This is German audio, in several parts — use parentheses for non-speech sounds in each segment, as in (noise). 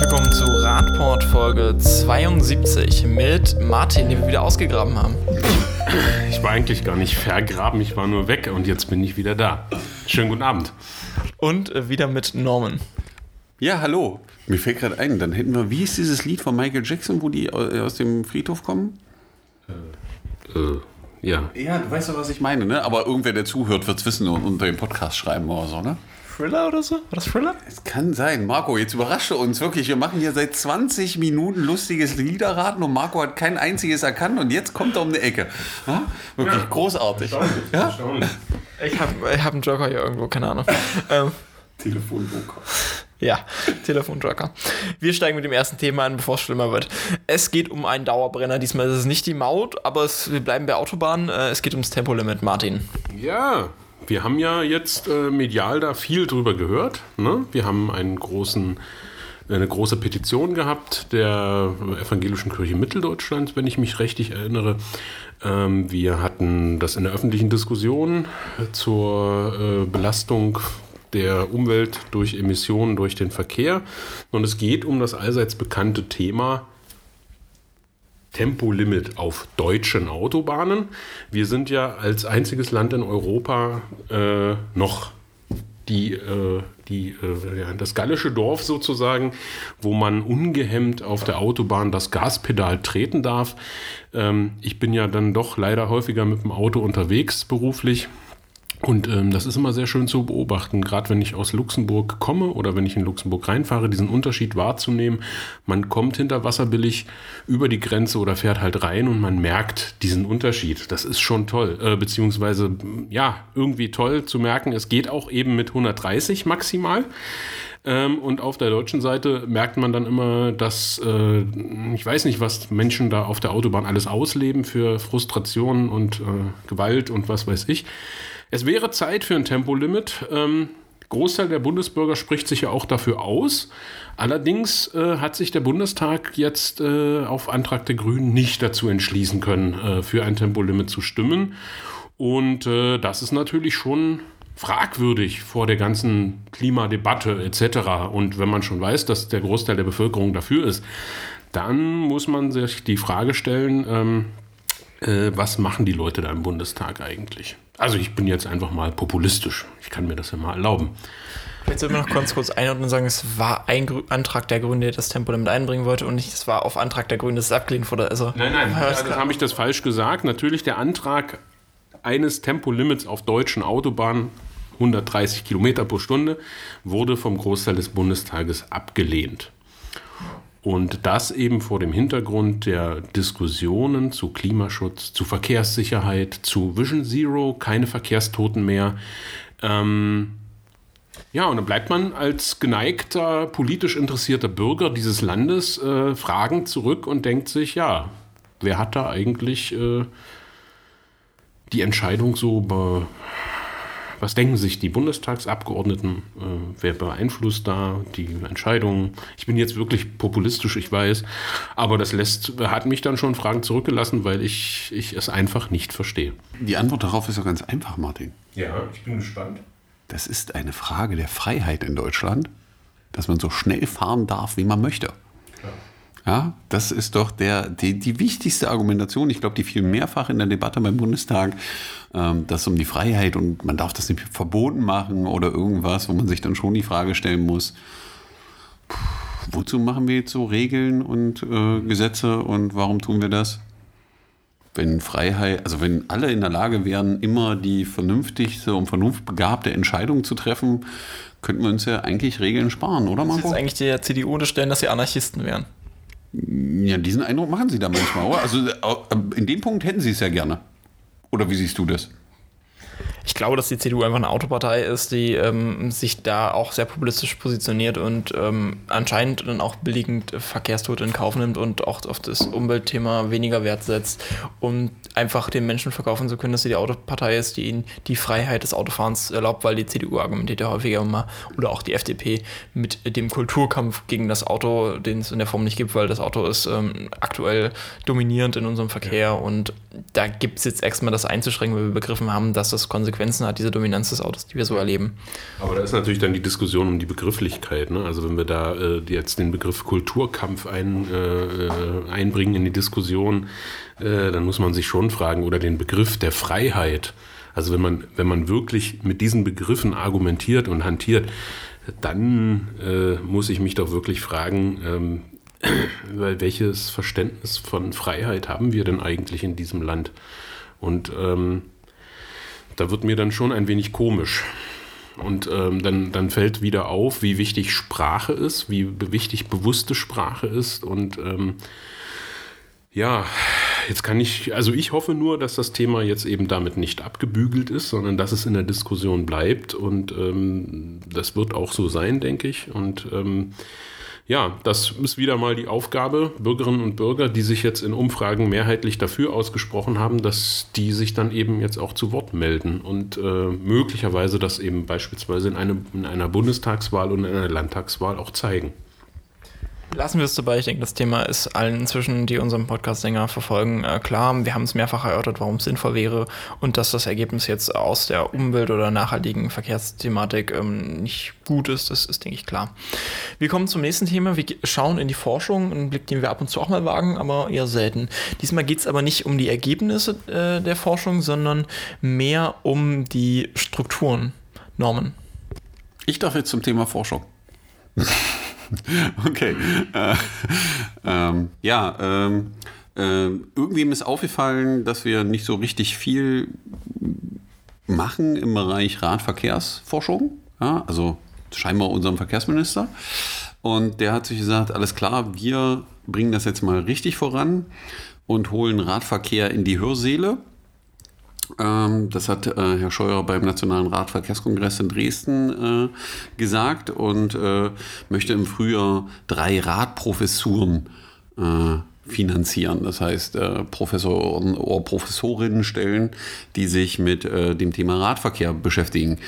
willkommen zu Radport Folge 72 mit Martin, den wir wieder ausgegraben haben. Ich war eigentlich gar nicht vergraben, ich war nur weg und jetzt bin ich wieder da. Schönen guten Abend. Und äh, wieder mit Norman. Ja, hallo. Mir fällt gerade ein, dann hätten wir, wie ist dieses Lied von Michael Jackson, wo die au- aus dem Friedhof kommen? Äh, ja. Ja, du weißt doch, was ich meine, ne? Aber irgendwer, der zuhört, wird es wissen und unter dem Podcast schreiben oder so, ne? Thriller oder so? War das Thriller? Es kann sein. Marco, jetzt überrasche uns wirklich. Wir machen hier seit 20 Minuten lustiges Liederraten und Marco hat kein einziges erkannt und jetzt kommt er um die Ecke. Ja? Wirklich großartig. Ja? Erstaunlich. Ich habe ich hab einen Joker hier irgendwo, keine Ahnung. (laughs) ähm, Telefonbuch. ja, Telefonjoker. Wir steigen mit dem ersten Thema an, bevor es schlimmer wird. Es geht um einen Dauerbrenner. Diesmal ist es nicht die Maut, aber es, wir bleiben bei Autobahnen. Äh, es geht ums Tempolimit, Martin. Ja, wir haben ja jetzt äh, medial da viel drüber gehört. Ne? Wir haben einen großen, eine große Petition gehabt der Evangelischen Kirche Mitteldeutschlands, wenn ich mich richtig erinnere. Ähm, wir hatten das in der öffentlichen Diskussion zur äh, Belastung der Umwelt durch Emissionen durch den Verkehr. Und es geht um das allseits bekannte Thema Tempolimit auf deutschen Autobahnen. Wir sind ja als einziges Land in Europa äh, noch die, äh, die, äh, das gallische Dorf sozusagen, wo man ungehemmt auf der Autobahn das Gaspedal treten darf. Ähm, ich bin ja dann doch leider häufiger mit dem Auto unterwegs beruflich. Und ähm, das ist immer sehr schön zu beobachten, gerade wenn ich aus Luxemburg komme oder wenn ich in Luxemburg reinfahre, diesen Unterschied wahrzunehmen. Man kommt hinter Wasser billig über die Grenze oder fährt halt rein und man merkt diesen Unterschied. Das ist schon toll, äh, beziehungsweise ja, irgendwie toll zu merken. Es geht auch eben mit 130 maximal. Ähm, und auf der deutschen Seite merkt man dann immer, dass äh, ich weiß nicht, was Menschen da auf der Autobahn alles ausleben für Frustrationen und äh, Gewalt und was weiß ich. Es wäre Zeit für ein Tempolimit. Ähm, Großteil der Bundesbürger spricht sich ja auch dafür aus. Allerdings äh, hat sich der Bundestag jetzt äh, auf Antrag der Grünen nicht dazu entschließen können, äh, für ein Tempolimit zu stimmen. Und äh, das ist natürlich schon fragwürdig vor der ganzen Klimadebatte etc. Und wenn man schon weiß, dass der Großteil der Bevölkerung dafür ist, dann muss man sich die Frage stellen, ähm, äh, was machen die Leute da im Bundestag eigentlich? Also ich bin jetzt einfach mal populistisch. Ich kann mir das ja mal erlauben. Vielleicht sollten wir noch ganz kurz einordnen und sagen, es war ein Grü Antrag der Grünen, der das Tempolimit einbringen wollte und nicht, es war auf Antrag der Grünen, dass es abgelehnt wurde. Also, Nein, nein, also habe ich das falsch gesagt. Natürlich der Antrag eines Tempolimits auf deutschen Autobahnen 130 Kilometer pro Stunde wurde vom Großteil des Bundestages abgelehnt. Und das eben vor dem Hintergrund der Diskussionen zu Klimaschutz, zu Verkehrssicherheit, zu Vision Zero, keine Verkehrstoten mehr. Ähm, ja, und dann bleibt man als geneigter, politisch interessierter Bürger dieses Landes äh, fragend zurück und denkt sich, ja, wer hat da eigentlich äh, die Entscheidung so was denken sich die Bundestagsabgeordneten? Äh, wer beeinflusst da die Entscheidungen? Ich bin jetzt wirklich populistisch, ich weiß, aber das lässt, hat mich dann schon Fragen zurückgelassen, weil ich, ich es einfach nicht verstehe. Die Antwort darauf ist doch ganz einfach, Martin. Ja, ich bin gespannt. Das ist eine Frage der Freiheit in Deutschland, dass man so schnell fahren darf, wie man möchte. Ja, das ist doch der, die, die wichtigste Argumentation. Ich glaube, die fiel mehrfach in der Debatte beim Bundestag, ähm, dass um die Freiheit und man darf das nicht verboten machen oder irgendwas, wo man sich dann schon die Frage stellen muss, puh, wozu machen wir jetzt so Regeln und äh, Gesetze und warum tun wir das? Wenn Freiheit, also wenn alle in der Lage wären, immer die vernünftigste und vernunftbegabte Entscheidung zu treffen, könnten wir uns ja eigentlich Regeln sparen, oder das ist Marco? jetzt eigentlich der CDU unterstellen, dass sie Anarchisten wären. Ja, diesen Eindruck machen sie da manchmal, oder? Also äh, in dem Punkt hätten sie es ja gerne. Oder wie siehst du das? Ich glaube, dass die CDU einfach eine Autopartei ist, die ähm, sich da auch sehr populistisch positioniert und ähm, anscheinend dann auch billigend Verkehrstote in Kauf nimmt und auch auf das Umweltthema weniger Wert setzt, um einfach den Menschen verkaufen zu können, dass sie die Autopartei ist, die ihnen die Freiheit des Autofahrens erlaubt, weil die CDU argumentiert ja häufiger immer oder auch die FDP mit dem Kulturkampf gegen das Auto, den es in der Form nicht gibt, weil das Auto ist ähm, aktuell dominierend in unserem Verkehr und da gibt es jetzt extra mal das einzuschränken, weil wir begriffen haben, dass das Konsequenzen Konsequenzen hat, diese Dominanz des Autos, die wir so erleben. Aber da ist natürlich dann die Diskussion um die Begrifflichkeit. Ne? Also wenn wir da äh, jetzt den Begriff Kulturkampf ein, äh, einbringen in die Diskussion, äh, dann muss man sich schon fragen, oder den Begriff der Freiheit. Also wenn man, wenn man wirklich mit diesen Begriffen argumentiert und hantiert, dann äh, muss ich mich doch wirklich fragen, ähm, (clears throat) welches Verständnis von Freiheit haben wir denn eigentlich in diesem Land? Und ähm, da wird mir dann schon ein wenig komisch. Und ähm, dann, dann fällt wieder auf, wie wichtig Sprache ist, wie wichtig bewusste Sprache ist. Und ähm, ja, jetzt kann ich, also ich hoffe nur, dass das Thema jetzt eben damit nicht abgebügelt ist, sondern dass es in der Diskussion bleibt. Und ähm, das wird auch so sein, denke ich. Und ähm, ja, das ist wieder mal die Aufgabe, Bürgerinnen und Bürger, die sich jetzt in Umfragen mehrheitlich dafür ausgesprochen haben, dass die sich dann eben jetzt auch zu Wort melden und äh, möglicherweise das eben beispielsweise in, eine, in einer Bundestagswahl und in einer Landtagswahl auch zeigen. Lassen wir es dabei. Ich denke, das Thema ist allen inzwischen, die unseren Podcast länger verfolgen, äh, klar. Wir haben es mehrfach erörtert, warum es sinnvoll wäre und dass das Ergebnis jetzt aus der Umwelt- oder nachhaltigen Verkehrsthematik ähm, nicht gut ist, das ist, denke ich, klar. Wir kommen zum nächsten Thema. Wir schauen in die Forschung, einen Blick, den wir ab und zu auch mal wagen, aber eher selten. Diesmal geht es aber nicht um die Ergebnisse äh, der Forschung, sondern mehr um die Strukturen, Normen. Ich darf jetzt zum Thema Forschung. (laughs) (laughs) okay. Äh, ähm, ja, ähm, äh, irgendwie ist aufgefallen, dass wir nicht so richtig viel machen im Bereich Radverkehrsforschung. Ja, also scheinbar unserem Verkehrsminister. Und der hat sich gesagt, alles klar, wir bringen das jetzt mal richtig voran und holen Radverkehr in die Hörsäle. Ähm, das hat äh, Herr Scheuer beim Nationalen Radverkehrskongress in Dresden äh, gesagt und äh, möchte im Frühjahr drei Radprofessuren äh, finanzieren. Das heißt, äh, Professoren oder Professorinnen stellen, die sich mit äh, dem Thema Radverkehr beschäftigen.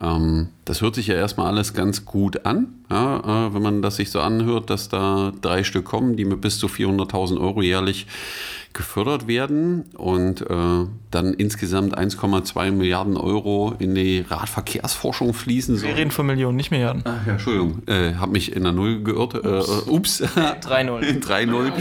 Ähm, das hört sich ja erstmal alles ganz gut an, ja, wenn man das sich so anhört, dass da drei Stück kommen, die mit bis zu 400.000 Euro jährlich gefördert werden und äh, dann insgesamt 1,2 Milliarden Euro in die Radverkehrsforschung fließen sollen. Wir reden von Millionen, nicht Milliarden. Ach ja, Entschuldigung, äh, habe mich in der Null geirrt. Äh, ups. 3-0. 3-0.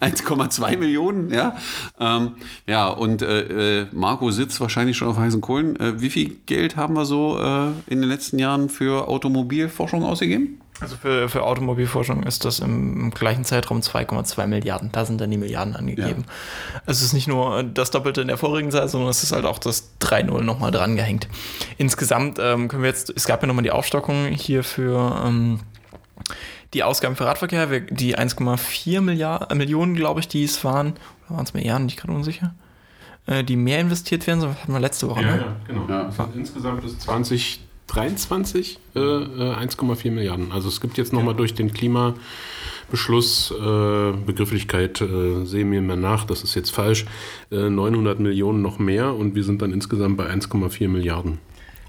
1,2 Millionen, ja. Ähm, ja, und äh, äh, Marco sitzt wahrscheinlich schon auf heißen Kohlen. Äh, wie viel Geld haben wir so äh, in den letzten Jahren für Automobilforschung ausgegeben? Also für, für Automobilforschung ist das im, gleichen Zeitraum 2,2 Milliarden. Da sind dann die Milliarden angegeben. Ja. Also es ist nicht nur das Doppelte in der vorigen Zeit, sondern es ist halt auch das 3-0 nochmal dran gehängt. Insgesamt ähm, können wir jetzt, es gab ja nochmal die Aufstockung hier für ähm, die Ausgaben für Radverkehr, die 1,4 Milliarden, Millionen, glaube ich, die es waren, oder waren es Milliarden, ich gerade unsicher, äh, die mehr investiert werden, so hatten wir letzte Woche. Ja, ne? ja genau. Ja. Insgesamt ist 20 23 äh, 1,4 äh, Milliarden. Also es gibt jetzt nochmal durch den Klimabeschluss, äh, Begrifflichkeit äh, sehen wir mehr nach, das ist jetzt falsch, äh, 900 Millionen noch mehr und wir sind dann insgesamt bei 1,4 Milliarden.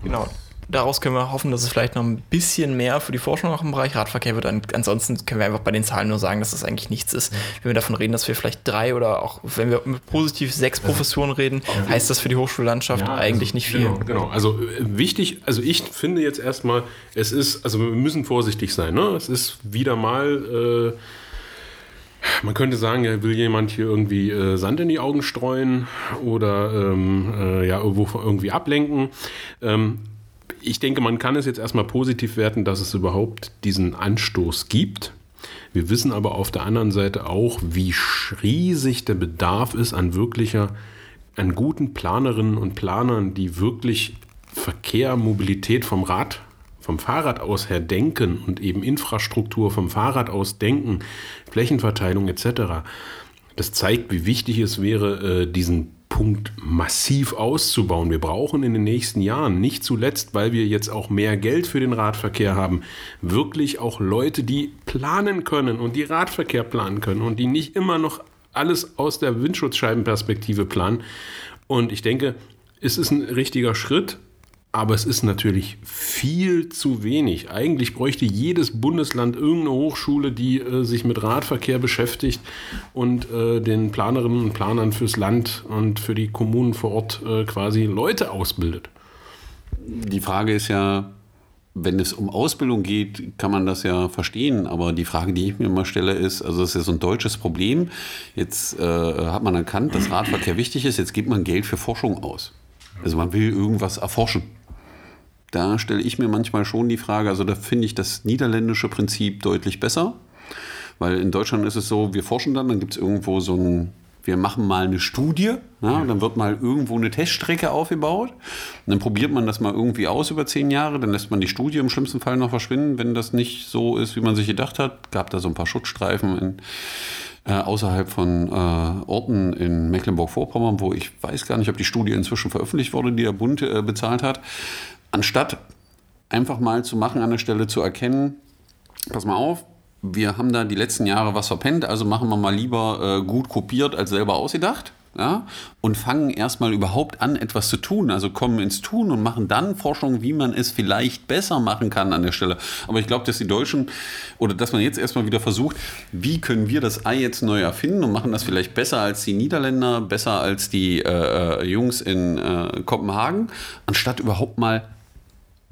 Genau daraus können wir hoffen, dass es vielleicht noch ein bisschen mehr für die Forschung auch im Bereich Radverkehr wird. Ansonsten können wir einfach bei den Zahlen nur sagen, dass das eigentlich nichts ist. Wenn wir davon reden, dass wir vielleicht drei oder auch, wenn wir positiv sechs Professuren reden, heißt das für die Hochschullandschaft ja, eigentlich also, nicht viel. Genau, genau, also äh, wichtig, also ich finde jetzt erstmal, es ist, also wir müssen vorsichtig sein. Ne? Es ist wieder mal. Äh, man könnte sagen, ja, will jemand hier irgendwie äh, Sand in die Augen streuen oder ähm, äh, ja, irgendwo irgendwie ablenken. Ähm, ich denke, man kann es jetzt erstmal positiv werten, dass es überhaupt diesen Anstoß gibt. Wir wissen aber auf der anderen Seite auch, wie riesig der Bedarf ist an wirklicher, an guten Planerinnen und Planern, die wirklich Verkehr, Mobilität vom Rad, vom Fahrrad aus her denken und eben Infrastruktur vom Fahrrad aus denken, Flächenverteilung etc. Das zeigt, wie wichtig es wäre, äh, diesen Punkt massiv auszubauen. Wir brauchen in den nächsten Jahren, nicht zuletzt, weil wir jetzt auch mehr Geld für den Radverkehr haben, wirklich auch Leute, die planen können und die Radverkehr planen können und die nicht immer noch alles aus der Windschutzscheibenperspektive planen. Und ich denke, es ist ein richtiger Schritt, aber es ist natürlich viel zu wenig. Eigentlich bräuchte jedes Bundesland irgendeine Hochschule, die äh, sich mit Radverkehr beschäftigt und äh, den Planerinnen und Planern fürs Land und für die Kommunen vor Ort äh, quasi Leute ausbildet. die Frage ist ja, wenn es um Ausbildung geht, kann man das ja verstehen. Aber die Frage, die ich mir immer stelle, ist, also das ist ja so ein deutsches Problem. Jetzt äh, hat man erkannt, dass Radverkehr wichtig ist. Jetzt gibt man Geld für Forschung aus. Also man will irgendwas erforschen. Da stelle ich mir manchmal schon die Frage, also da finde ich das niederländische Prinzip deutlich besser. Weil in Deutschland ist es so, wir forschen dann, dann gibt es irgendwo so ein wir machen mal eine Studie, ja, dann wird mal irgendwo eine Teststrecke aufgebaut. Und dann probiert man das mal irgendwie aus über zehn Jahre, dann lässt man die Studie im schlimmsten Fall noch verschwinden, wenn das nicht so ist, wie man sich gedacht hat. Gab da so ein paar Schutzstreifen in, äh, außerhalb von äh, Orten in Mecklenburg-Vorpommern, wo ich weiß gar nicht, ob die Studie inzwischen veröffentlicht wurde, die der Bund äh, bezahlt hat. Anstatt einfach mal zu machen an der Stelle zu erkennen, pass mal auf, wir haben da die letzten Jahre was verpennt, also machen wir mal lieber äh, gut kopiert als selber ausgedacht. Ja, und fangen erstmal überhaupt an, etwas zu tun. Also kommen ins Tun und machen dann Forschung, wie man es vielleicht besser machen kann an der Stelle. Aber ich glaube, dass die Deutschen oder dass man jetzt erstmal wieder versucht, wie können wir das Ei jetzt neu erfinden und machen das vielleicht besser als die Niederländer, besser als die äh, äh Jungs in äh, Kopenhagen, anstatt überhaupt mal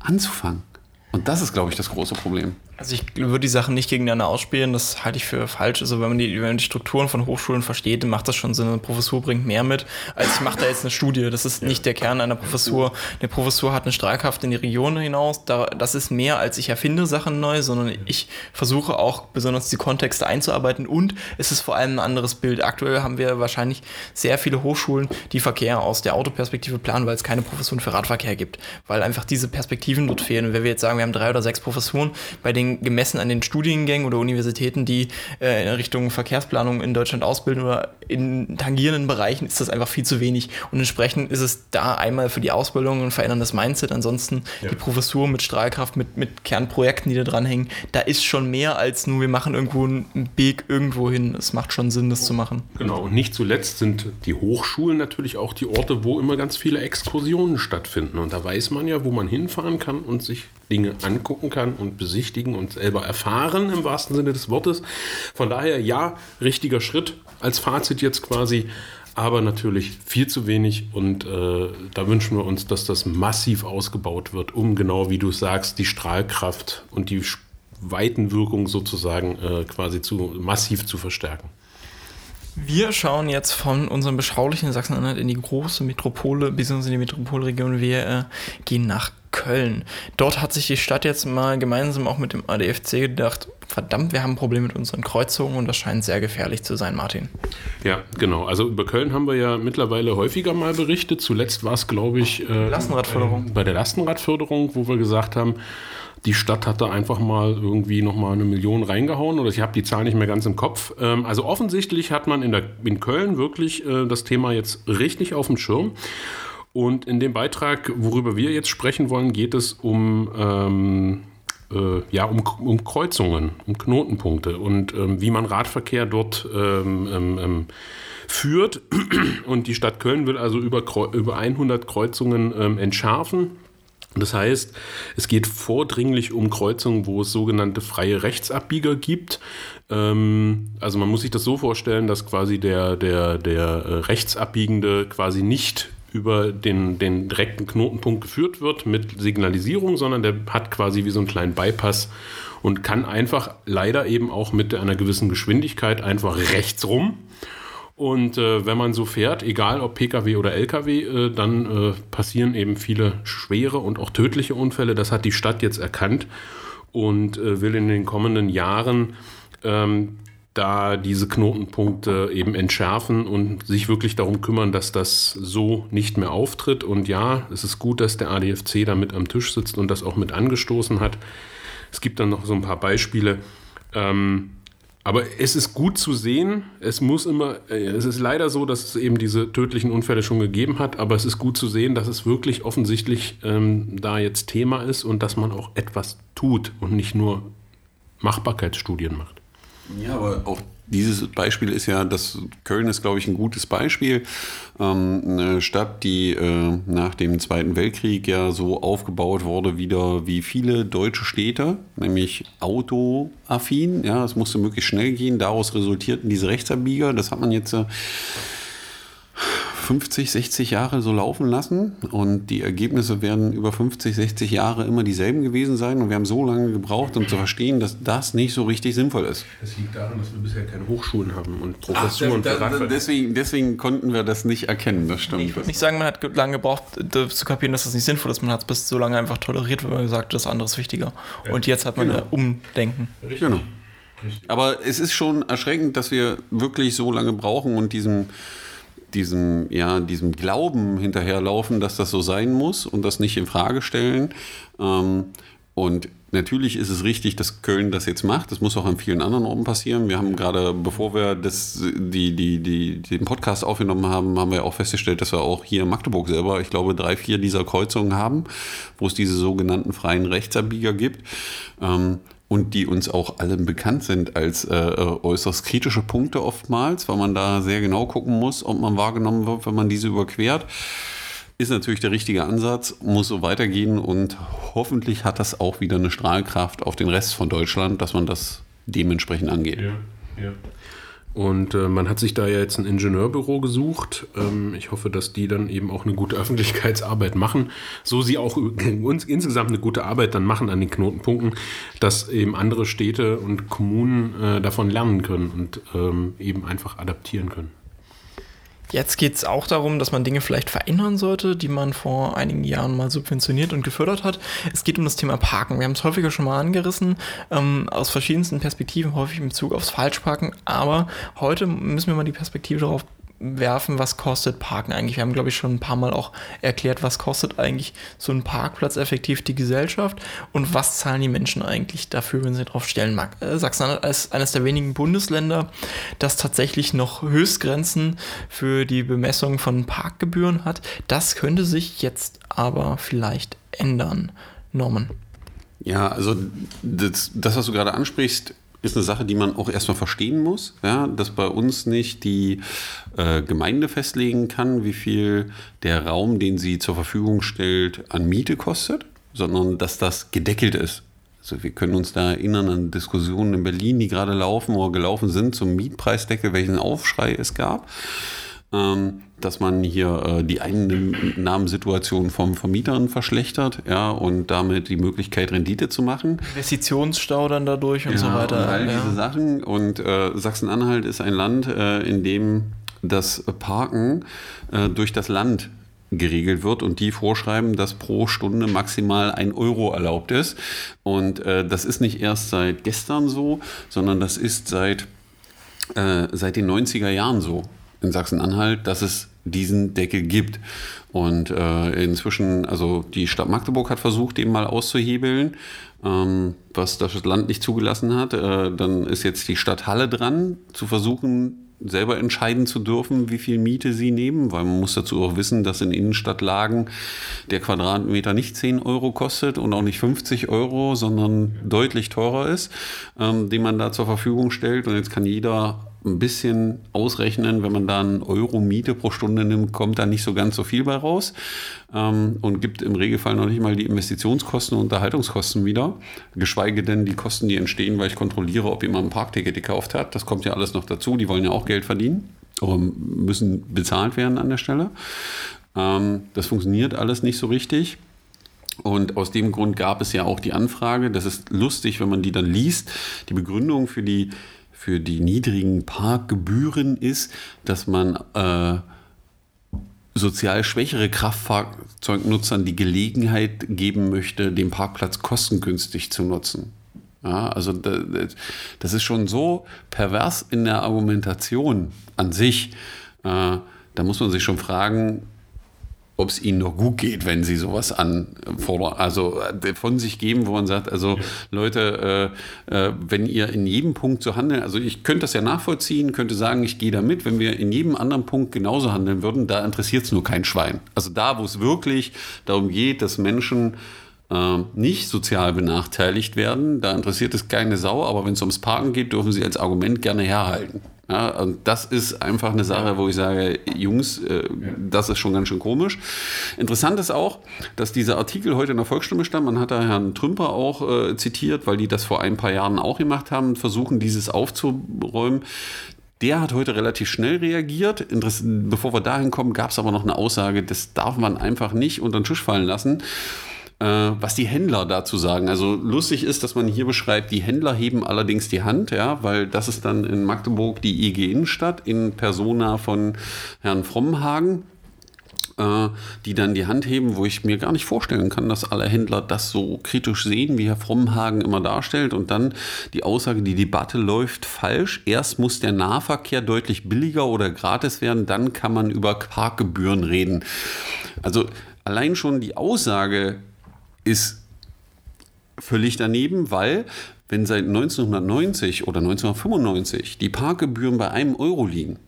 anzufangen. Und das ist, glaube ich, das große Problem. Also ich würde die Sachen nicht gegeneinander ausspielen, das halte ich für falsch. Also wenn man die, wenn man die Strukturen von Hochschulen versteht, dann macht das schon Sinn. Eine Professur bringt mehr mit, als ich mache da jetzt eine Studie. Das ist nicht der Kern einer Professur. Eine Professur hat eine Strahlkraft in die Region hinaus. das ist mehr, als ich erfinde Sachen neu, sondern ich versuche auch besonders die Kontexte einzuarbeiten und es ist vor allem ein anderes Bild. Aktuell haben wir wahrscheinlich sehr viele Hochschulen, die Verkehr aus der Autoperspektive planen, weil es keine Professuren für Radverkehr gibt, weil einfach diese Perspektiven dort fehlen. Und wenn wir jetzt sagen, wir haben drei oder sechs Professuren, bei den gemessen an den Studiengängen oder Universitäten, die äh, in Richtung Verkehrsplanung in Deutschland ausbilden oder in tangierenden Bereichen, ist das einfach viel zu wenig. Und entsprechend ist es da einmal für die Ausbildung ein veränderndes Mindset, ansonsten ja. die Professur mit Strahlkraft, mit, mit Kernprojekten, die da dranhängen, da ist schon mehr als nur, wir machen irgendwo einen Weg irgendwo hin. Es macht schon Sinn, das zu machen. Genau, und nicht zuletzt sind die Hochschulen natürlich auch die Orte, wo immer ganz viele Exkursionen stattfinden. Und da weiß man ja, wo man hinfahren kann und sich Dinge angucken kann und besichtigen und selber erfahren im wahrsten Sinne des Wortes. Von daher ja, richtiger Schritt als Fazit jetzt quasi, aber natürlich viel zu wenig und äh, da wünschen wir uns, dass das massiv ausgebaut wird, um genau wie du sagst, die Strahlkraft und die Weitenwirkung sozusagen äh, quasi zu massiv zu verstärken. Wir schauen jetzt von unserem beschaulichen Sachsen-Anhalt in die große Metropole, bzw. die Metropolregion. Wir äh, gehen nach Köln. Dort hat sich die Stadt jetzt mal gemeinsam auch mit dem ADFC gedacht, verdammt, wir haben ein Problem mit unseren Kreuzungen und das scheint sehr gefährlich zu sein, Martin. Ja, genau. Also über Köln haben wir ja mittlerweile häufiger mal berichtet. Zuletzt war es, glaube ich, äh, Lastenradförderung. Äh, bei der Lastenradförderung, wo wir gesagt haben, die Stadt hat da einfach mal irgendwie nochmal eine Million reingehauen oder ich habe die Zahl nicht mehr ganz im Kopf. Ähm, also offensichtlich hat man in, der, in Köln wirklich äh, das Thema jetzt richtig auf dem Schirm. Und in dem Beitrag, worüber wir jetzt sprechen wollen, geht es um, ähm, äh, ja, um, um, Kreuzungen, um Knotenpunkte und ähm, wie man Radverkehr dort ähm, ähm, ähm führt. Und die Stadt Köln will also über, über 100 Kreuzungen ähm, entschärfen das heißt, es geht vordringlich um Kreuzungen, wo es sogenannte freie Rechtsabbieger gibt. Ähm, also man muss sich das so vorstellen, dass quasi der, der, der äh, Rechtsabbiegende quasi nicht über den, den direkten Knotenpunkt geführt wird mit Signalisierung, sondern der hat quasi wie so einen kleinen Bypass und kann einfach leider eben auch mit einer gewissen Geschwindigkeit einfach rechts rum und äh, wenn man so fährt, egal ob Pkw oder Lkw, äh, dann äh, passieren eben viele schwere und auch tödliche Unfälle. Das hat die Stadt jetzt erkannt und äh, will in den kommenden Jahren ähm, da diese Knotenpunkte eben entschärfen und sich wirklich darum kümmern, dass das so nicht mehr auftritt. Und ja, es ist gut, dass der ADFC da mit am Tisch sitzt und das auch mit angestoßen hat. Es gibt dann noch so ein paar Beispiele. Ähm, aber es ist gut zu sehen. Es muss immer, äh, es ist leider so, dass es eben diese tödlichen Unfälle schon gegeben hat, aber es ist gut zu sehen, dass es wirklich offensichtlich ähm, da jetzt Thema ist und dass man auch etwas tut und nicht nur Machbarkeitsstudien macht. Ja, aber auch dieses Beispiel ist ja, das Köln ist, glaube ich, ein gutes Beispiel. Ähm, eine Stadt, die äh, nach dem Zweiten Weltkrieg ja so aufgebaut wurde, wieder wie viele deutsche Städte, nämlich autoaffin. Ja, es musste möglichst schnell gehen. Daraus resultierten diese Rechtsabbieger. Das hat man jetzt äh, 50, 60 Jahre so laufen lassen und die Ergebnisse werden über 50, 60 Jahre immer dieselben gewesen sein und wir haben so lange gebraucht, um zu verstehen, dass das nicht so richtig sinnvoll ist. Das liegt daran, dass wir bisher keine Hochschulen haben und Professuren Ach, da, da, deswegen, deswegen konnten wir das nicht erkennen, das stimmt. Ich würde nicht sagen, man hat ge- lange gebraucht, d- zu kapieren, dass das nicht sinnvoll ist. Man hat es bis so lange einfach toleriert, weil man gesagt hat, das andere ist wichtiger. Und jetzt hat man Genau. ein Umdenken. Genau. Aber es ist schon erschreckend, dass wir wirklich so lange brauchen und diesem, diesem, ja, diesem Glauben hinterherlaufen, dass das so sein muss und das nicht in Frage stellen. Ähm, und natürlich ist es richtig, dass Köln das jetzt macht. Das muss auch an vielen anderen Orten passieren. Wir haben gerade, bevor wir das, die, die, die, den Podcast aufgenommen haben, haben wir auch festgestellt, dass wir auch hier in Magdeburg selber, ich glaube, drei, vier dieser Kreuzungen haben, wo es diese sogenannten freien Rechtsabbieger gibt. Ähm, und die uns auch allen bekannt sind als äh, äußerst kritische Punkte oftmals, weil man da sehr genau gucken muss, ob man wahrgenommen wird, wenn man diese überquert. Ist natürlich der richtige Ansatz, muss so weitergehen und hoffentlich hat das auch wieder eine Strahlkraft auf den Rest von Deutschland, dass man das dementsprechend angeht. Ja, ja. Und äh, man hat sich da ja jetzt ein Ingenieurbüro gesucht. Ähm, ich hoffe, dass die dann eben auch eine gute (laughs) Öffentlichkeitsarbeit machen. So sie auch uns insgesamt eine gute Arbeit dann machen an den Knotenpunkten, dass eben andere Städte und Kommunen äh, davon lernen können und ähm, eben einfach adaptieren können. Jetzt geht es auch darum, dass man Dinge vielleicht verändern sollte, die man vor einigen Jahren mal subventioniert und gefördert hat. Es geht um das Thema Parken. Wir haben es häufiger schon mal angerissen, ähm, aus verschiedensten Perspektiven, häufig in Bezug aufs Falschparken. Aber heute müssen wir mal die Perspektive darauf werfen, was kostet Parken eigentlich. Wir haben, glaube ich, schon ein paar Mal auch erklärt, was kostet eigentlich so ein Parkplatz effektiv die Gesellschaft und was zahlen die Menschen eigentlich dafür, wenn sie drauf stellen mag. Äh, Sachsen-Anhalt ist eines der wenigen Bundesländer, das tatsächlich noch Höchstgrenzen für die Bemessung von Parkgebühren hat. Das könnte sich jetzt aber vielleicht ändern. Norman. Ja, also das, das, was du gerade ansprichst, ist eine Sache, die man auch erstmal verstehen muss, ja, dass bei uns nicht die äh, Gemeinde festlegen kann, wie viel der Raum, den sie zur Verfügung stellt, an Miete kostet, sondern dass das gedeckelt ist. Also wir können uns da erinnern an Diskussionen in Berlin, die gerade laufen oder gelaufen sind zum Mietpreisdeckel, welchen Aufschrei es gab dass man hier äh, die Einnahmensituation vom Vermietern verschlechtert, ja, und damit die Möglichkeit, Rendite zu machen. Investitionsstau dann dadurch und ja, so weiter. Und all ja. diese Sachen. Und äh, Sachsen-Anhalt ist ein Land, äh, in dem das Parken äh, durch das Land geregelt wird und die vorschreiben, dass pro Stunde maximal ein Euro erlaubt ist. Und äh, das ist nicht erst seit gestern so, sondern das ist seit, äh, seit den 90er Jahren so in Sachsen-Anhalt, dass es diesen Deckel gibt. Und äh, inzwischen, also die Stadt Magdeburg hat versucht, den mal auszuhebeln, ähm, was das Land nicht zugelassen hat. Äh, dann ist jetzt die Stadt Halle dran, zu versuchen, selber entscheiden zu dürfen, wie viel Miete sie nehmen, weil man muss dazu auch wissen, dass in Innenstadtlagen der Quadratmeter nicht 10 Euro kostet und auch nicht 50 Euro, sondern deutlich teurer ist, ähm, den man da zur Verfügung stellt. Und jetzt kann jeder ein bisschen ausrechnen, wenn man da einen Euro Miete pro Stunde nimmt, kommt da nicht so ganz so viel bei raus ähm, und gibt im Regelfall noch nicht mal die Investitionskosten und Unterhaltungskosten wieder, geschweige denn die Kosten, die entstehen, weil ich kontrolliere, ob jemand ein Parkticket gekauft hat. Das kommt ja alles noch dazu, die wollen ja auch Geld verdienen, müssen bezahlt werden an der Stelle. Ähm, das funktioniert alles nicht so richtig. Und aus dem Grund gab es ja auch die Anfrage, das ist lustig, wenn man die dann liest, die Begründung für die für die niedrigen Parkgebühren ist, dass man äh, sozial schwächere Kraftfahrzeugnutzern die Gelegenheit geben möchte, den Parkplatz kostengünstig zu nutzen. Ja, also das ist schon so pervers in der Argumentation an sich. Äh, da muss man sich schon fragen, ob es ihnen noch gut geht, wenn sie sowas anfordern, also von sich geben, wo man sagt, also. Leute, äh, äh, wenn ihr in jedem Punkt so handeln, also ich könnte das ja nachvollziehen, könnte sagen, ich gehe da mit, wenn wir in jedem anderen Punkt genauso handeln würden, da interessiert es nur kein Schwein. Also da, wo es wirklich darum geht, dass Menschen äh, nicht sozial benachteiligt werden, da interessiert es keine Sau, aber wenn es ums Parken geht, dürfen sie als Argument gerne herhalten. Ja, und das ist einfach eine Sache, wo ich sage, Jungs, äh, das ist schon ganz schön komisch. Interessant ist auch, dass dieser Artikel heute in der Volksstimme stand. Man hat da Herrn Trümper auch äh, zitiert, weil die das vor ein paar Jahren auch gemacht haben, versuchen dieses aufzuräumen. Der hat heute relativ schnell reagiert. Bevor wir dahin kommen, gab es aber noch eine Aussage, das darf man einfach nicht unter den Tisch fallen lassen äh, was die Händler dazu sagen. Also lustig ist, dass man hier beschreibt, die Händler heben allerdings die Hand, ja, weil das ist dann in Magdeburg die IG Innenstadt in Persona von Herrn Frommhagen äh, die dann die Hand heben, wo ich mir gar nicht vorstellen kann, dass alle Händler das so kritisch sehen, wie Herr Frommhagen immer darstellt. Und dann die Aussage, die Debatte läuft falsch. Erst muss der Nahverkehr deutlich billiger oder gratis werden, dann kann man über Parkgebühren reden. Also allein schon die Aussage ist völlig daneben, weil wenn seit 1990 oder 1995 die Parkgebühren bei einem Euro liegen,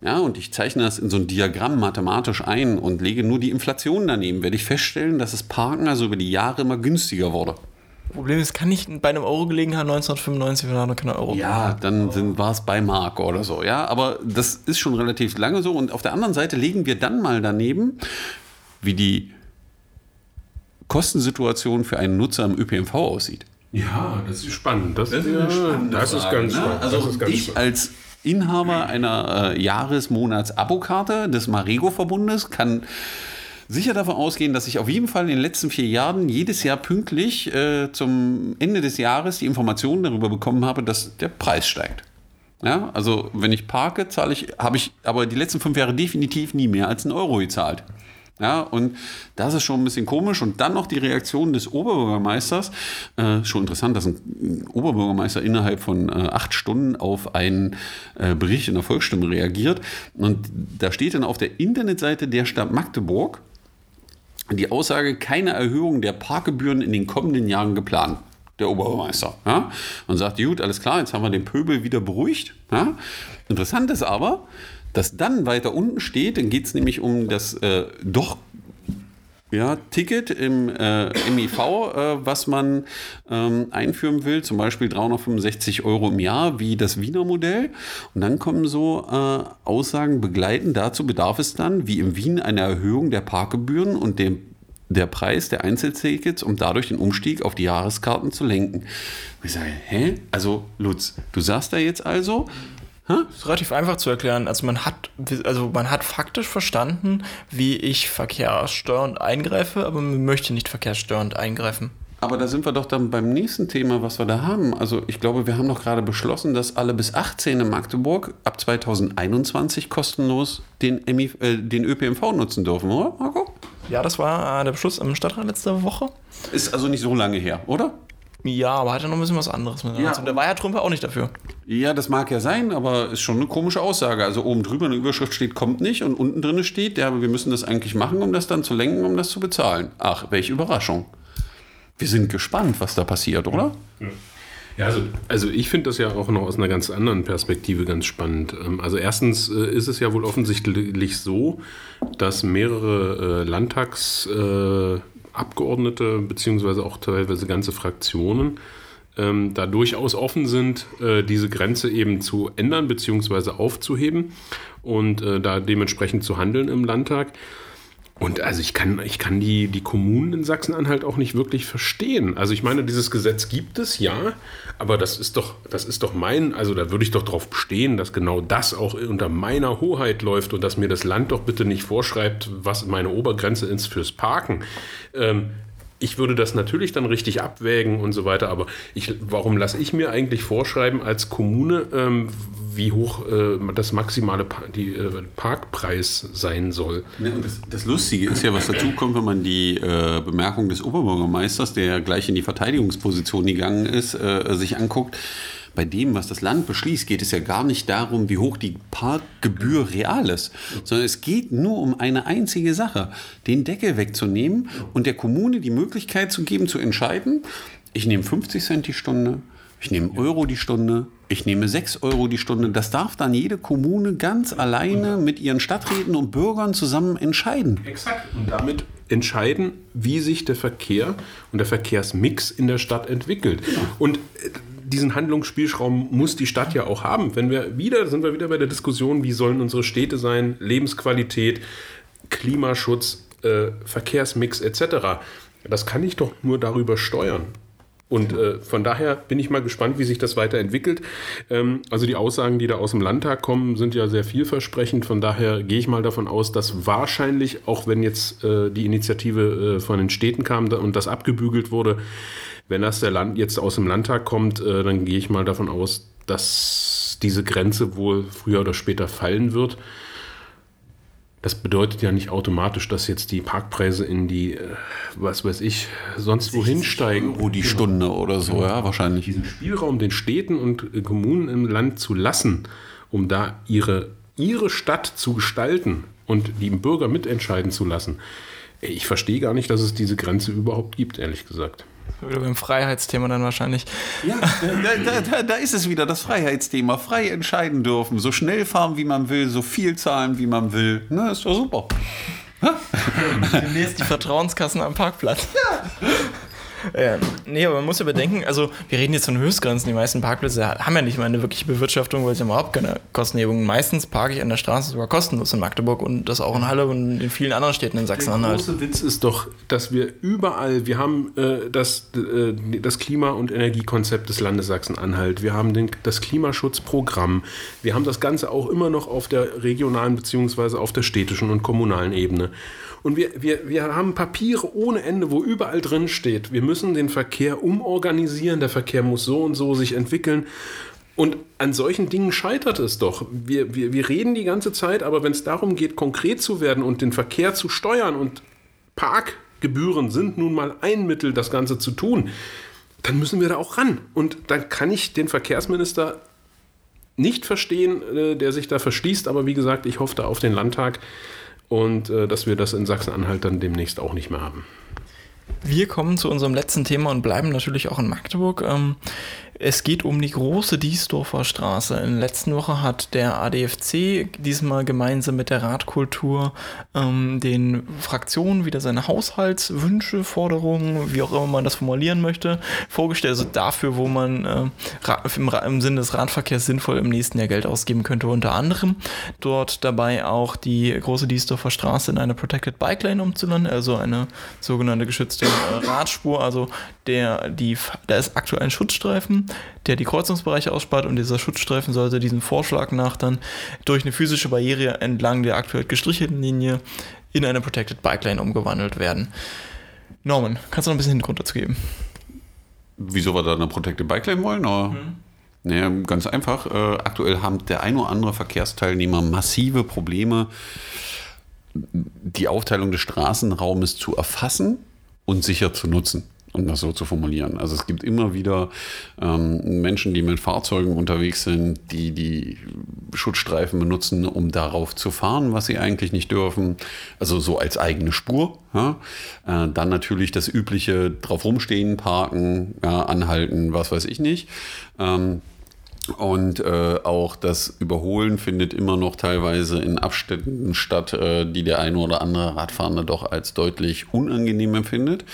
ja, und ich zeichne das in so ein Diagramm mathematisch ein und lege nur die Inflation daneben, werde ich feststellen, dass das Parken also über die Jahre immer günstiger wurde. Problem ist, kann nicht bei einem Euro gelegen haben, 1995 war noch keine Euro. Ja, dann sind, war es bei Mark oder so, ja. Aber das ist schon relativ lange so. Und auf der anderen Seite legen wir dann mal daneben, wie die Kostensituation für einen Nutzer im ÖPNV aussieht. Ja, das ist spannend. Das, das ist, ja, das ist ganz ne? spannend. Also ganz ich spannend. als Inhaber einer äh, Jahres-Monats-Abokarte des Marego-Verbundes kann sicher davon ausgehen, dass ich auf jeden Fall in den letzten vier Jahren jedes Jahr pünktlich äh, zum Ende des Jahres die Informationen darüber bekommen habe, dass der Preis steigt. Ja, also wenn ich parke, zahle ich, habe ich aber die letzten fünf Jahre definitiv nie mehr als einen Euro gezahlt. Ja, und das ist schon ein bisschen komisch. Und dann noch die Reaktion des Oberbürgermeisters. Äh, schon interessant, dass ein Oberbürgermeister innerhalb von äh, acht Stunden auf einen äh, Bericht in der Volksstimme reagiert. Und da steht dann auf der Internetseite der Stadt Magdeburg die Aussage, keine Erhöhung der Parkgebühren in den kommenden Jahren geplant der Oberbürgermeister. Ja? Und sagt, gut, alles klar, jetzt haben wir den Pöbel wieder beruhigt. Ja? Interessant ist aber, das dann weiter unten steht, dann geht es nämlich um das äh, doch ja, Ticket im äh, MIV, äh, was man ähm, einführen will, zum Beispiel 365 Euro im Jahr, wie das Wiener Modell. Und dann kommen so äh, Aussagen begleiten. Dazu bedarf es dann, wie in Wien, eine Erhöhung der Parkgebühren und dem der Preis der Einzeltickets, um dadurch den Umstieg auf die Jahreskarten zu lenken. Ich sage, hä? Also, Lutz, du sagst da jetzt also, das ist relativ einfach zu erklären. Also man hat, also man hat faktisch verstanden, wie ich verkehrsstörend eingreife, aber man möchte nicht verkehrsstörend eingreifen. Aber da sind wir doch dann beim nächsten Thema, was wir da haben. Also ich glaube, wir haben doch gerade beschlossen, dass alle bis 18 in Magdeburg ab 2021 kostenlos den, MI, äh, den ÖPNV nutzen dürfen, oder Marco? Ja, das war äh, der Beschluss im Stadtrat letzte Woche. Ist also nicht so lange her, oder? Ja, aber hat ja noch ein bisschen was anderes mit ja. Und der war ja Trump auch nicht dafür. Ja, das mag ja sein, aber ist schon eine komische Aussage. Also oben drüber eine Überschrift steht, kommt nicht und unten drin steht, ja, wir müssen das eigentlich machen, um das dann zu lenken, um das zu bezahlen. Ach, welche Überraschung. Wir sind gespannt, was da passiert, oder? Ja. Ja, also, also ich finde das ja auch noch aus einer ganz anderen Perspektive ganz spannend. Ähm, also erstens äh, ist es ja wohl offensichtlich so, dass mehrere äh, Landtags, äh, Abgeordnete beziehungsweise auch teilweise ganze Fraktionen ähm, da durchaus offen sind, äh, diese Grenze eben zu ändern beziehungsweise aufzuheben und äh, da dementsprechend zu handeln im Landtag. Und also ich kann, ich kann die, die Kommunen in Sachsen-Anhalt auch nicht wirklich verstehen. Also ich meine, dieses Gesetz gibt es, ja, aber das ist doch, das ist doch mein, also da würde ich doch darauf bestehen, dass genau das auch unter meiner Hoheit läuft und dass mir das Land doch bitte nicht vorschreibt, was meine Obergrenze ist fürs Parken. Ähm, ich würde das natürlich dann richtig abwägen und so weiter, aber ich, warum lasse ich mir eigentlich vorschreiben als Kommune, ähm, wie hoch äh, das maximale pa die, äh, Parkpreis sein soll? Ja, das, das, Lustige ist ja, was dazu kommt, wenn man die äh, Bemerkung des Oberbürgermeisters, der gleich in die Verteidigungsposition gegangen ist, äh, sich anguckt bei dem, was das Land beschließt, geht es ja gar nicht darum, wie hoch die Parkgebühr real ist, sondern es geht nur um eine einzige Sache, den Deckel wegzunehmen und der Kommune die Möglichkeit zu geben, zu entscheiden, ich nehme 50 Cent die Stunde, ich nehme Euro die Stunde, ich nehme 6 Euro die Stunde. Das darf dann jede Kommune ganz alleine mit ihren Stadträten und Bürgern zusammen entscheiden. Exakt. Und damit entscheiden, wie sich der Verkehr und der Verkehrsmix in der Stadt entwickelt. Und äh, diesen Handlungsspielraum muss die Stadt ja auch haben. Wenn wir wieder, sind wir wieder bei der Diskussion, wie sollen unsere Städte sein, Lebensqualität, Klimaschutz, äh, Verkehrsmix etc. Das kann ich doch nur darüber steuern. Und äh, von daher bin ich mal gespannt, wie sich das weiterentwickelt. Ähm, also die Aussagen, die da aus dem Landtag kommen, sind ja sehr vielversprechend. Von daher gehe ich mal davon aus, dass wahrscheinlich, auch wenn jetzt äh, die Initiative äh, von den Städten kam und das abgebügelt wurde, wenn das der Land jetzt aus dem Landtag kommt, äh, dann gehe ich mal davon aus, dass diese Grenze wohl früher oder später fallen wird. Das bedeutet ja nicht automatisch, dass jetzt die Parkpreise in die, äh, was weiß ich, sonst wohin steigen. Euro die Stunde oder so, ja, wahrscheinlich. Diesen Spielraum den Städten und äh, Kommunen im Land zu lassen, um da ihre, ihre Stadt zu gestalten und die Bürger mitentscheiden zu lassen. Ich verstehe gar nicht, dass es diese Grenze überhaupt gibt, ehrlich gesagt. Wieder beim Freiheitsthema dann wahrscheinlich. Ja, da, da, da, ist es wieder, das Freiheitsthema. Frei entscheiden dürfen, so schnell fahren, wie man will, so viel zahlen, wie man will. Na, ist doch super. Demnächst die Vertrauenskassen am Parkplatz. Ja. Ja, nee, aber man muss ja bedenken, also wir reden jetzt von Höchstgrenzen. Die meisten Parkplätze haben ja nicht mal eine wirkliche Bewirtschaftung, weil sie haben überhaupt keine Kostenhebung. Meistens parke ich an der Straße sogar kostenlos in Magdeburg und das auch in Halle und in vielen anderen Städten in Sachsen-Anhalt. Der große Witz ist doch, dass wir überall, wir haben äh, das, äh, das Klima- und Energiekonzept des Landes Sachsen-Anhalt, wir haben den, das Klimaschutzprogramm, wir haben das Ganze auch immer noch auf der regionalen bzw. auf der städtischen und kommunalen Ebene. Und wir, wir, wir haben Papiere ohne Ende, wo überall drin steht, wir müssen den Verkehr umorganisieren, der Verkehr muss so und so sich entwickeln. Und an solchen Dingen scheitert es doch. Wir, wir, wir reden die ganze Zeit, aber wenn es darum geht, konkret zu werden und den Verkehr zu steuern und Parkgebühren sind nun mal ein Mittel, das Ganze zu tun, dann müssen wir da auch ran. Und dann kann ich den Verkehrsminister nicht verstehen, äh, der sich da verschließt. Aber wie gesagt, ich hoffe da auf den Landtag, und äh, dass wir das in Sachsen-Anhalt dann demnächst auch nicht mehr haben. Wir kommen zu unserem letzten Thema und bleiben natürlich auch in Magdeburg. Ähm, es geht um die große Diesdorfer Straße. In der letzten Woche hat der ADFC diesmal gemeinsam mit der Radkultur ähm, den Fraktionen wieder seine Haushaltswünsche, Forderungen, wie auch immer man das formulieren möchte, vorgestellt. Also dafür, wo man äh, im, im Sinne des Radverkehrs sinnvoll im nächsten Jahr Geld ausgeben könnte. Unter anderem dort dabei auch die große Diesdorfer Straße in eine Protected Bike Lane umzunennen, also eine sogenannte geschützte äh, Radspur. Also der, die, da ist aktuell ein Schutzstreifen der die Kreuzungsbereiche ausspart und dieser Schutzstreifen sollte diesem Vorschlag nach dann durch eine physische Barriere entlang der aktuell gestrichelten Linie in eine Protected Bike Lane umgewandelt werden. Norman, kannst du noch ein bisschen Hintergrund dazu geben? Wieso wir da eine Protected Bike Lane wollen? Oder? Mhm. Naja, ganz einfach. Äh, aktuell haben der ein oder andere Verkehrsteilnehmer massive Probleme, die Aufteilung des Straßenraumes zu erfassen und sicher zu nutzen um das so zu formulieren. Also es gibt immer wieder ähm, Menschen, die mit Fahrzeugen unterwegs sind, die die Schutzstreifen benutzen, um darauf zu fahren, was sie eigentlich nicht dürfen. Also so als eigene Spur. Ja? Äh, dann natürlich das übliche drauf rumstehen, parken, ja, anhalten, was weiß ich nicht. Ähm, und äh, auch das Überholen findet immer noch teilweise in Abständen statt, äh, die der eine oder andere Radfahrende doch als deutlich unangenehm empfindet.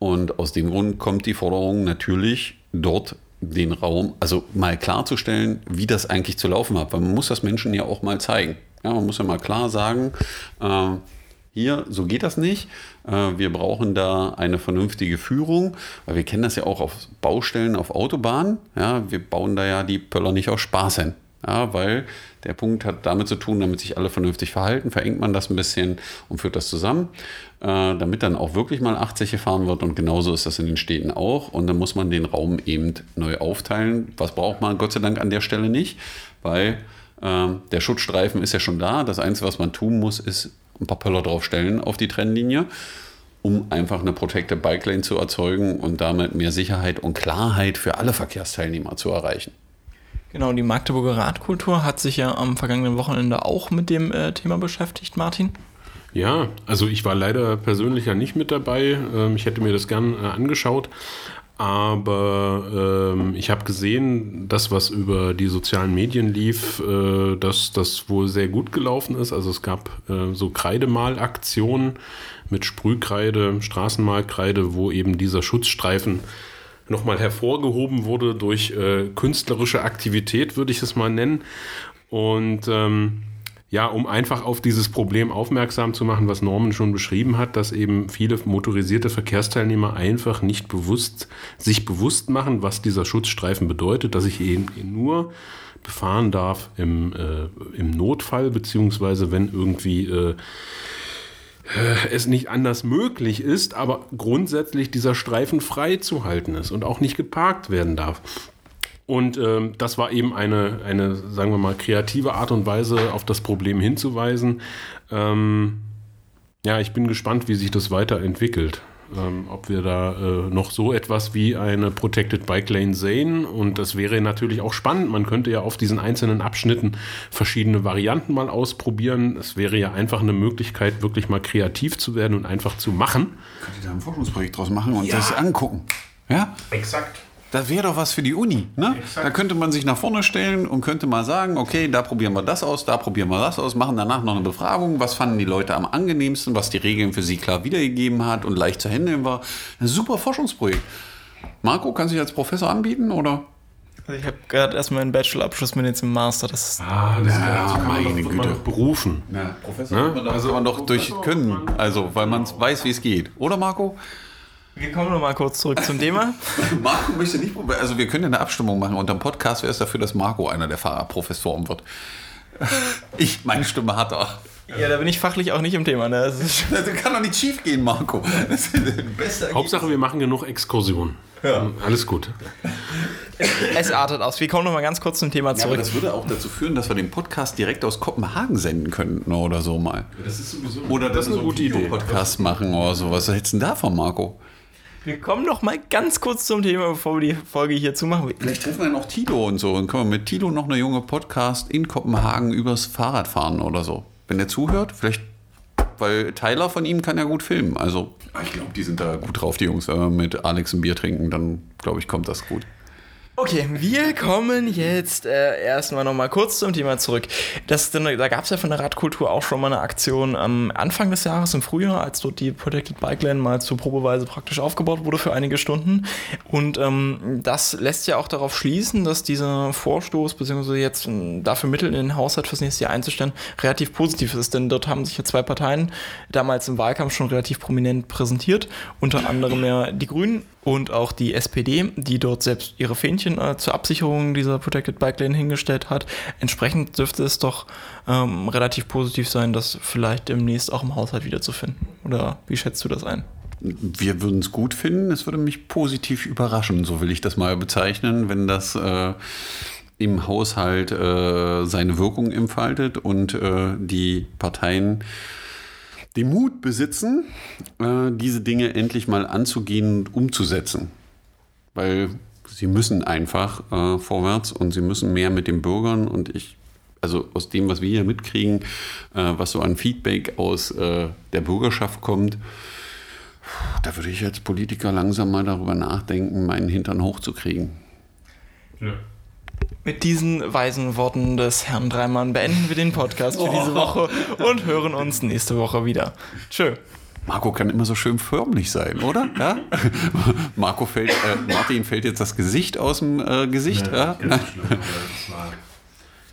Und aus dem Grund kommt die Forderung natürlich dort den Raum, also mal klarzustellen, wie das eigentlich zu laufen hat. Weil man muss das Menschen ja auch mal zeigen. Ja, man muss ja mal klar sagen, äh, hier, so geht das nicht. Äh, wir brauchen da eine vernünftige Führung, weil wir kennen das ja auch auf Baustellen, auf Autobahnen. Ja, wir bauen da ja die Pöller nicht aus Spaß hin. Ja, weil der Punkt hat damit zu tun, damit sich alle vernünftig verhalten, verengt man das ein bisschen und führt das zusammen, äh, damit dann auch wirklich mal 80 gefahren wird und genauso ist das in den Städten auch und dann muss man den Raum eben neu aufteilen. Was braucht man Gott sei Dank an der Stelle nicht, weil äh, der Schutzstreifen ist ja schon da. Das Einzige, was man tun muss, ist ein paar Pöller draufstellen auf die Trennlinie um einfach eine Protected Bike Lane zu erzeugen und damit mehr Sicherheit und Klarheit für alle Verkehrsteilnehmer zu erreichen. Genau, die Magdeburger Radkultur hat sich ja am vergangenen Wochenende auch mit dem äh, Thema beschäftigt, Martin. Ja, also ich war leider persönlich ja nicht mit dabei. Ähm, ich hätte mir das gern äh, angeschaut. Aber ähm, ich habe gesehen, das, was über die sozialen Medien lief, äh, dass das wohl sehr gut gelaufen ist. Also es gab äh, so Kreidemalaktionen mit Sprühkreide, Straßenmalkreide, wo eben dieser Schutzstreifen nochmal hervorgehoben wurde durch äh, künstlerische Aktivität, würde ich es mal nennen. Und ähm, ja, um einfach auf dieses Problem aufmerksam zu machen, was Norman schon beschrieben hat, dass eben viele motorisierte Verkehrsteilnehmer einfach nicht bewusst, sich bewusst machen, was dieser Schutzstreifen bedeutet, dass ich ihn nur befahren darf im, äh, im Notfall, beziehungsweise wenn irgendwie äh, es nicht anders möglich ist, aber grundsätzlich dieser Streifen frei zu halten ist und auch nicht geparkt werden darf. Und ähm, das war eben eine, eine, sagen wir mal, kreative Art und Weise, auf das Problem hinzuweisen. Ähm, ja, ich bin gespannt, wie sich das weiterentwickelt. Ähm, ob wir da äh, noch so etwas wie eine Protected Bike Lane sehen. Und das wäre natürlich auch spannend. Man könnte ja auf diesen einzelnen Abschnitten verschiedene Varianten mal ausprobieren. Es wäre ja einfach eine Möglichkeit, wirklich mal kreativ zu werden und einfach zu machen. Könnt ihr da ein Forschungsprojekt draus machen und ja. das angucken? Ja? Exakt. Das wäre doch was für die Uni. Ne? Da könnte man sich nach vorne stellen und könnte mal sagen, okay, da probieren wir das aus, da probieren wir das aus, machen danach noch eine Befragung, was fanden die Leute am angenehmsten, was die Regeln für sie klar wiedergegeben hat und leicht zu handeln war. Ein super Forschungsprojekt. Marco, kann sich als Professor anbieten oder? Also ich habe gerade erst meinen Bachelorabschluss mit jetzt im Master. Das ist ah, das ja, ist, meine Güte. berufen. Ja, Professor ne? also man doch durch können, also weil man weiß, wie es geht. Oder Marco? Wir kommen noch mal kurz zurück zum Thema. (laughs) Marco möchte nicht probieren. Also wir können ja eine Abstimmung machen. Unter dem Podcast wäre es dafür, dass Marco einer der Fahrerprofessoren wird. (laughs) Ich, meine Stimme hat er. Ja, da bin ich fachlich auch nicht im Thema. Ne? Das, (laughs) das kann doch nicht schief gehen, Marco. Das ist Hauptsache, wir machen genug Exkursionen. Ja. Alles gut. Es artet aus. Wir kommen noch mal ganz kurz zum Thema zurück. Ja, aber das würde auch dazu führen, dass wir den Podcast direkt aus Kopenhagen senden könnten oder so mal. Das ist sowieso oder das ist eine gute Idee. Podcast machen oder so. Was hältst du denn davon, Marco? Wir kommen noch mal ganz kurz zum Thema, bevor wir die Folge hier zumachen. Vielleicht treffen wir noch Tilo und so und können wir mit Tilo noch eine junge Podcast in Kopenhagen übers Fahrrad fahren oder so. Wenn er zuhört, vielleicht, weil Tyler von ihm kann ja gut filmen. Also ich glaube, die sind da gut drauf, die Jungs. Wenn wir mit Alex ein Bier trinken, dann glaube ich, kommt das gut. Okay, wir kommen jetzt äh, erstmal nochmal kurz zum Thema zurück. Das, da gab es ja von der Radkultur auch schon mal eine Aktion am Anfang des Jahres im Frühjahr, als dort die Protected Bike Lane mal zur Probeweise praktisch aufgebaut wurde für einige Stunden. Und ähm, das lässt ja auch darauf schließen, dass dieser Vorstoß, beziehungsweise jetzt äh, dafür Mittel in den Haushalt fürs nächste Jahr einzustellen, relativ positiv ist. Denn dort haben sich ja zwei Parteien damals im Wahlkampf schon relativ prominent präsentiert. Unter anderem ja die Grünen und auch die SPD, die dort selbst ihre Fähnchen äh, zur Absicherung dieser Protected Bike Lane hingestellt hat. Entsprechend dürfte es doch ähm, relativ positiv sein, das vielleicht demnächst auch im Haushalt wiederzufinden. Oder wie schätzt du das ein? Wir würden es gut finden. Es würde mich positiv überraschen, so will ich das mal bezeichnen, wenn das äh, im Haushalt äh, seine Wirkung entfaltet und äh, die Parteien den Mut besitzen, äh, diese Dinge endlich mal anzugehen und umzusetzen. Weil sie müssen einfach äh, vorwärts und sie müssen mehr mit den Bürgern und ich, also aus dem, was wir hier mitkriegen, äh, was so an Feedback aus äh, der Bürgerschaft kommt, da würde ich als Politiker langsam mal darüber nachdenken, meinen Hintern hochzukriegen. Ja. Mit diesen weisen Worten des Herrn Dreimann beenden wir den Podcast für diese Woche und hören uns nächste Woche wieder. Tschö. Marco kann immer so schön förmlich sein, oder? Ja? (laughs) Marco fällt, äh, Martin fällt jetzt das Gesicht aus dem äh, Gesicht. Nee, ja? (laughs)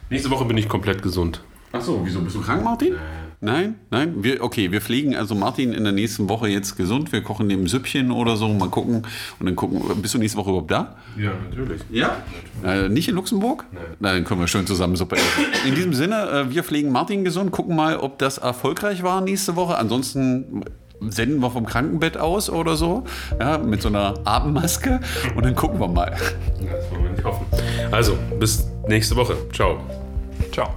Nächste Woche bin ich komplett gesund. Ach so, wieso bist du krank, Martin? Nee. Nein, nein. Wir, okay, wir pflegen also Martin in der nächsten Woche jetzt gesund. Wir kochen dem Süppchen oder so, mal gucken. Und dann gucken, bist du nächste Woche überhaupt da? Ja, natürlich. Ja? Äh, nicht in Luxemburg? Nein. Na, dann können wir schön zusammen Suppe essen. In diesem Sinne, äh, wir pflegen Martin gesund, gucken mal, ob das erfolgreich war nächste Woche. Ansonsten senden wir vom Krankenbett aus oder so, ja, mit so einer Atemmaske und dann gucken wir mal. Das wollen wir nicht hoffen. Also, bis nächste Woche. Ciao. Ciao.